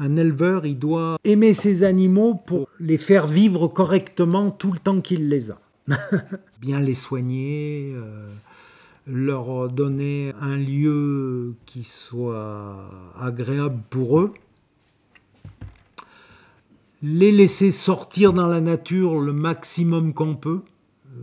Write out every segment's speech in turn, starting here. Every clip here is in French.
Un éleveur, il doit aimer ses animaux pour les faire vivre correctement tout le temps qu'il les a. Bien les soigner, euh, leur donner un lieu qui soit agréable pour eux, les laisser sortir dans la nature le maximum qu'on peut.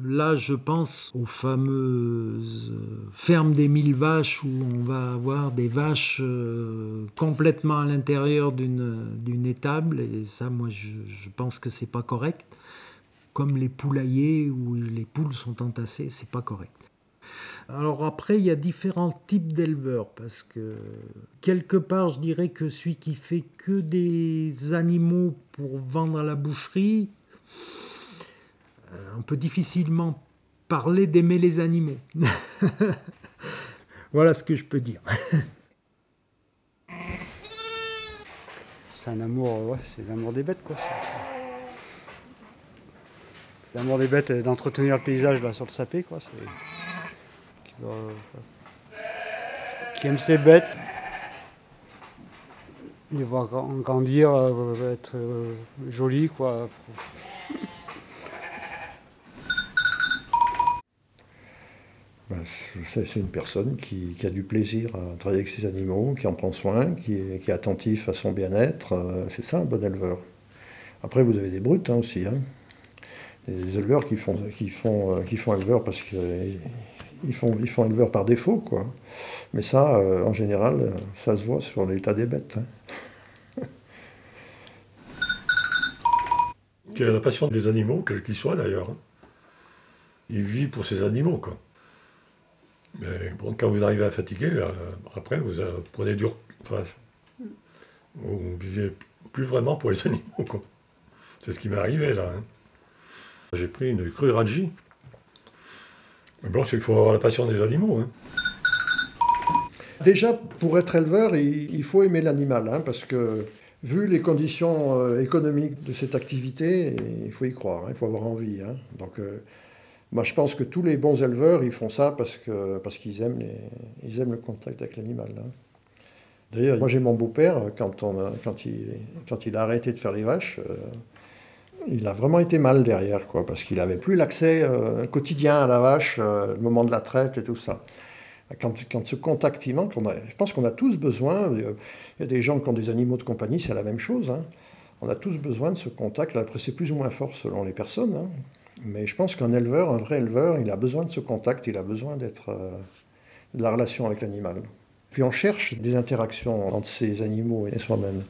Là, je pense aux fameuses fermes des mille vaches où on va avoir des vaches euh, complètement à l'intérieur d'une étable. Et ça, moi, je, je pense que c'est pas correct. Comme les poulaillers où les poules sont entassées, c'est pas correct. Alors après, il y a différents types d'éleveurs, parce que quelque part, je dirais que celui qui fait que des animaux pour vendre à la boucherie, euh, on peut difficilement parler d'aimer les animaux. voilà ce que je peux dire. c'est un amour, ouais, c'est l'amour des bêtes, quoi. L'amour des bêtes, d'entretenir le paysage là sur le sapé, quoi. Qui aime ses bêtes, les voir grandir, euh, être euh, joli, quoi. C'est une personne qui, a du plaisir à travailler avec ses animaux, qui en prend soin, qui est, attentif à son bien-être. Euh, c'est ça un bon éleveur. Après, vous avez des brutes hein, aussi. Hein. Des éleveurs qui font, font éleveurs parce qu'ils font, ils font éleveurs par défaut. Mais ça, en général, ça se voit sur l'état des bêtes. Hein. la passion des animaux, quel qu'il soit d'ailleurs. Hein. Il vit pour ses animaux, quoi. Mais bon, quand vous arrivez à fatiguer, euh, après, vous euh, prenez du... Enfin, vous vivez plus vraiment pour les animaux. C'est ce qui m'est arrivé, là. Hein. J'ai pris une crue Raji. Mais bon, c'est qu'il faut avoir la passion des animaux. Hein. Déjà, pour être éleveur, il, faut aimer l'animal, hein, parce que vu les conditions euh, économiques de cette activité, il faut y croire, il faut avoir envie. Donc, moi, je pense que tous les bons éleveurs, ils font ça parce que parce qu'ils aiment ils aiment le contact avec l'animal. Hein. D'ailleurs, moi j'ai mon beau-père quand quand il quand il a arrêté de faire les vaches. Euh, il a vraiment été mal derrière, quoi, parce qu'il n'avait plus l'accès quotidien à la vache, le moment de la traite et tout ça. Quand, quand, ce contact il manque, je pense qu'on a tous besoin, il y a des gens qui ont des animaux de compagnie, c'est la même chose, hein. on a tous besoin de ce contact, après c'est plus ou moins fort selon les personnes, hein. Mais je pense qu'un éleveur, un vrai éleveur, il a besoin de ce contact, il a besoin d'être euh, de la relation avec l'animal. Puis on cherche des interactions entre ces animaux et soi-même.